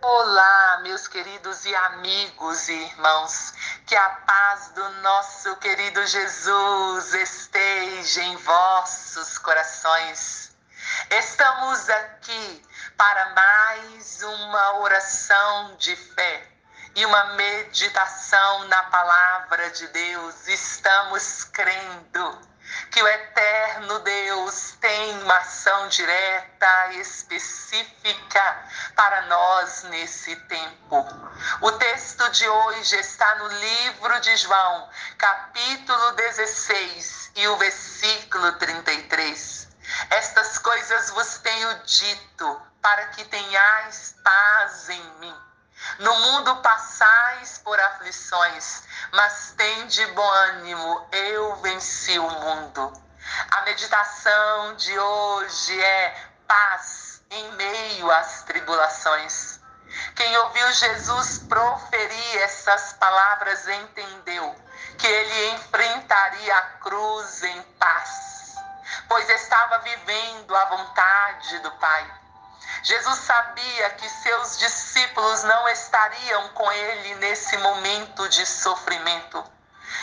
Olá, meus queridos e amigos e irmãos, que a paz do nosso querido Jesus esteja em vossos corações. Estamos aqui para mais uma oração de fé e uma meditação na palavra de Deus. Estamos crendo que o eterno Deus tem uma ação direta, específica para nós nesse tempo. O texto de hoje está no livro de João, capítulo 16 e o versículo 33. Estas coisas vos tenho dito para que tenhais paz em mim. No mundo passais por aflições, mas tende bom ânimo, eu venci o mundo. A meditação de hoje é paz em meio às tribulações. Quem ouviu Jesus proferir essas palavras entendeu que ele enfrentaria a cruz em paz, pois estava vivendo a vontade do Pai. Jesus sabia que seus discípulos não estariam com ele nesse momento de sofrimento,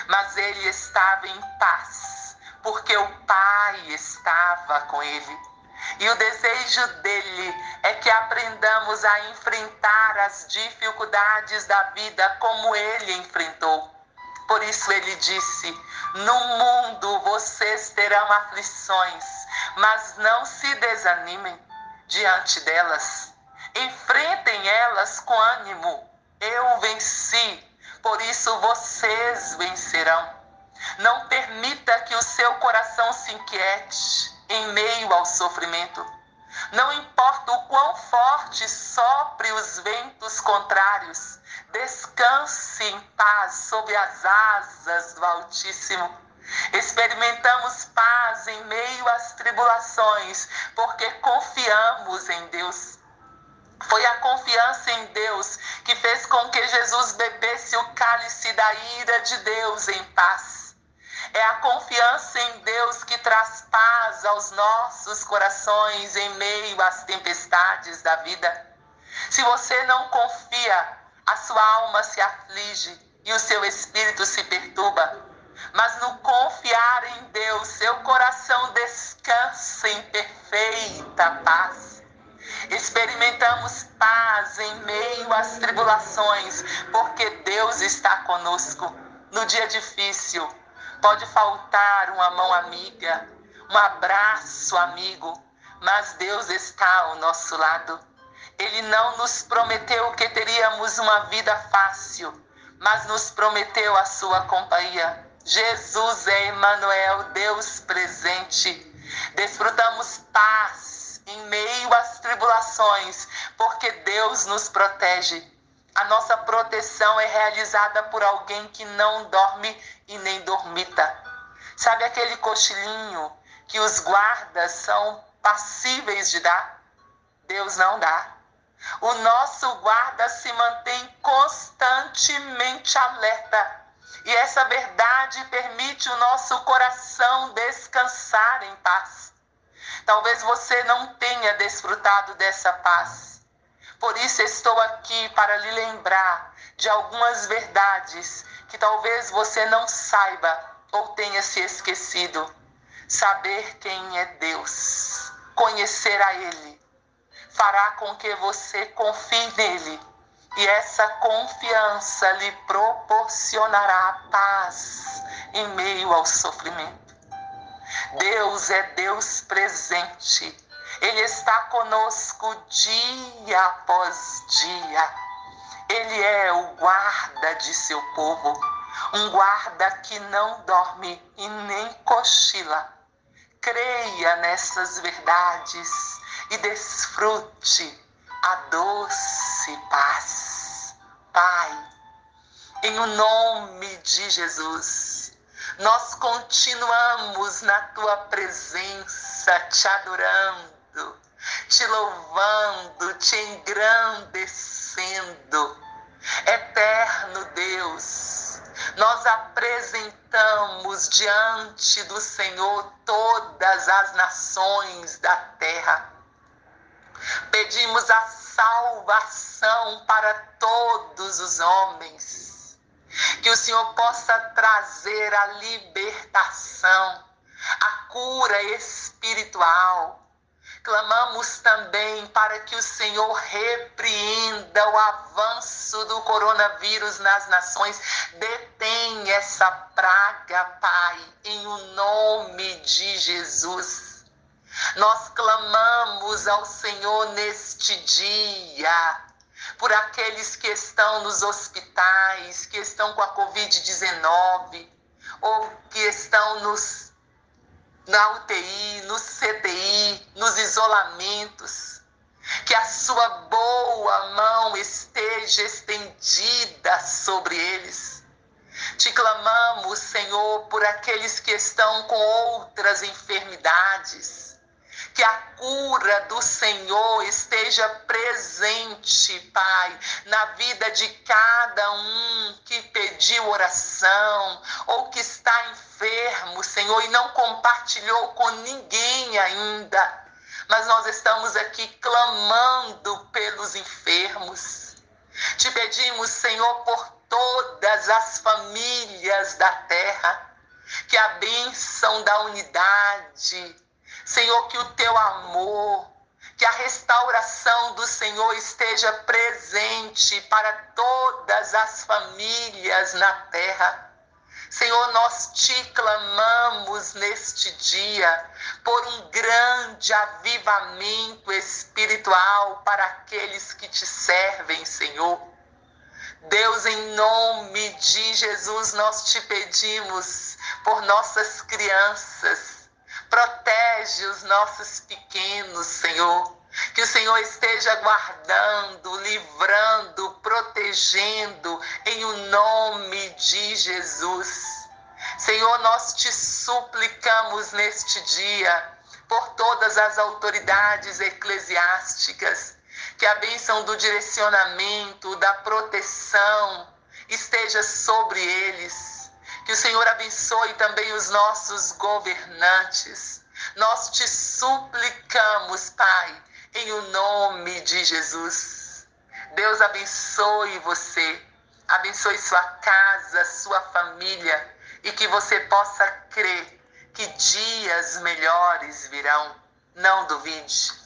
mas ele estava em paz, porque o Pai estava com ele. E o desejo dele é que aprendamos a enfrentar as dificuldades da vida como ele enfrentou. Por isso ele disse: No mundo vocês terão aflições, mas não se desanimem diante delas. Enfrentem elas com ânimo. Eu venci, por isso vocês vencerão. Não permita que o seu coração se inquiete em meio ao sofrimento. Não importa o quão forte sopre os ventos contrários, descanse em paz sob as asas do Altíssimo. Experimentamos paz em meio às tribulações, porque confiamos em Deus. Foi a confiança em Deus que fez com que Jesus bebesse o cálice da ira de Deus em paz. É a confiança em Deus que traz paz aos nossos corações em meio às tempestades da vida. Se você não confia, a sua alma se aflige e o seu espírito se perturba mas no confiar em Deus, seu coração descansa em perfeita paz. Experimentamos paz em meio às tribulações, porque Deus está conosco. No dia difícil, pode faltar uma mão amiga, um abraço amigo, mas Deus está ao nosso lado. Ele não nos prometeu que teríamos uma vida fácil, mas nos prometeu a sua companhia. Jesus é Emmanuel, Deus presente. Desfrutamos paz em meio às tribulações, porque Deus nos protege. A nossa proteção é realizada por alguém que não dorme e nem dormita. Sabe aquele cochilinho que os guardas são passíveis de dar? Deus não dá. O nosso guarda se mantém constantemente alerta e essa verdade permite o nosso coração descansar em paz. Talvez você não tenha desfrutado dessa paz. Por isso estou aqui para lhe lembrar de algumas verdades que talvez você não saiba ou tenha se esquecido. Saber quem é Deus, conhecer a Ele, fará com que você confie nele e essa confiança lhe proporcionará paz em meio ao sofrimento. Deus é Deus presente. Ele está conosco dia após dia. Ele é o guarda de seu povo, um guarda que não dorme e nem cochila. Creia nessas verdades e desfrute a doce paz. Pai, em o nome de Jesus, nós continuamos na tua presença, te adorando, te louvando, te engrandecendo. Eterno Deus, nós apresentamos diante do Senhor todas as nações da terra Pedimos a salvação para todos os homens. Que o Senhor possa trazer a libertação, a cura espiritual. Clamamos também para que o Senhor repreenda o avanço do coronavírus nas nações. Detém essa praga, Pai, em o nome de Jesus. Nós clamamos ao Senhor neste dia por aqueles que estão nos hospitais, que estão com a Covid-19, ou que estão nos, na UTI, no CTI, nos isolamentos. Que a sua boa mão esteja estendida sobre eles. Te clamamos, Senhor, por aqueles que estão com outras enfermidades que a cura do Senhor esteja presente, Pai, na vida de cada um que pediu oração ou que está enfermo, Senhor, e não compartilhou com ninguém ainda. Mas nós estamos aqui clamando pelos enfermos. Te pedimos, Senhor, por todas as famílias da terra, que a bênção da unidade, Senhor, que o teu amor, que a restauração do Senhor esteja presente para todas as famílias na terra. Senhor, nós te clamamos neste dia por um grande avivamento espiritual para aqueles que te servem, Senhor. Deus, em nome de Jesus, nós te pedimos por nossas crianças, Protege os nossos pequenos, Senhor. Que o Senhor esteja guardando, livrando, protegendo, em o nome de Jesus. Senhor, nós te suplicamos neste dia por todas as autoridades eclesiásticas, que a bênção do direcionamento, da proteção esteja sobre eles que o Senhor abençoe também os nossos governantes. Nós te suplicamos, Pai, em o nome de Jesus. Deus abençoe você, abençoe sua casa, sua família e que você possa crer que dias melhores virão. Não duvide.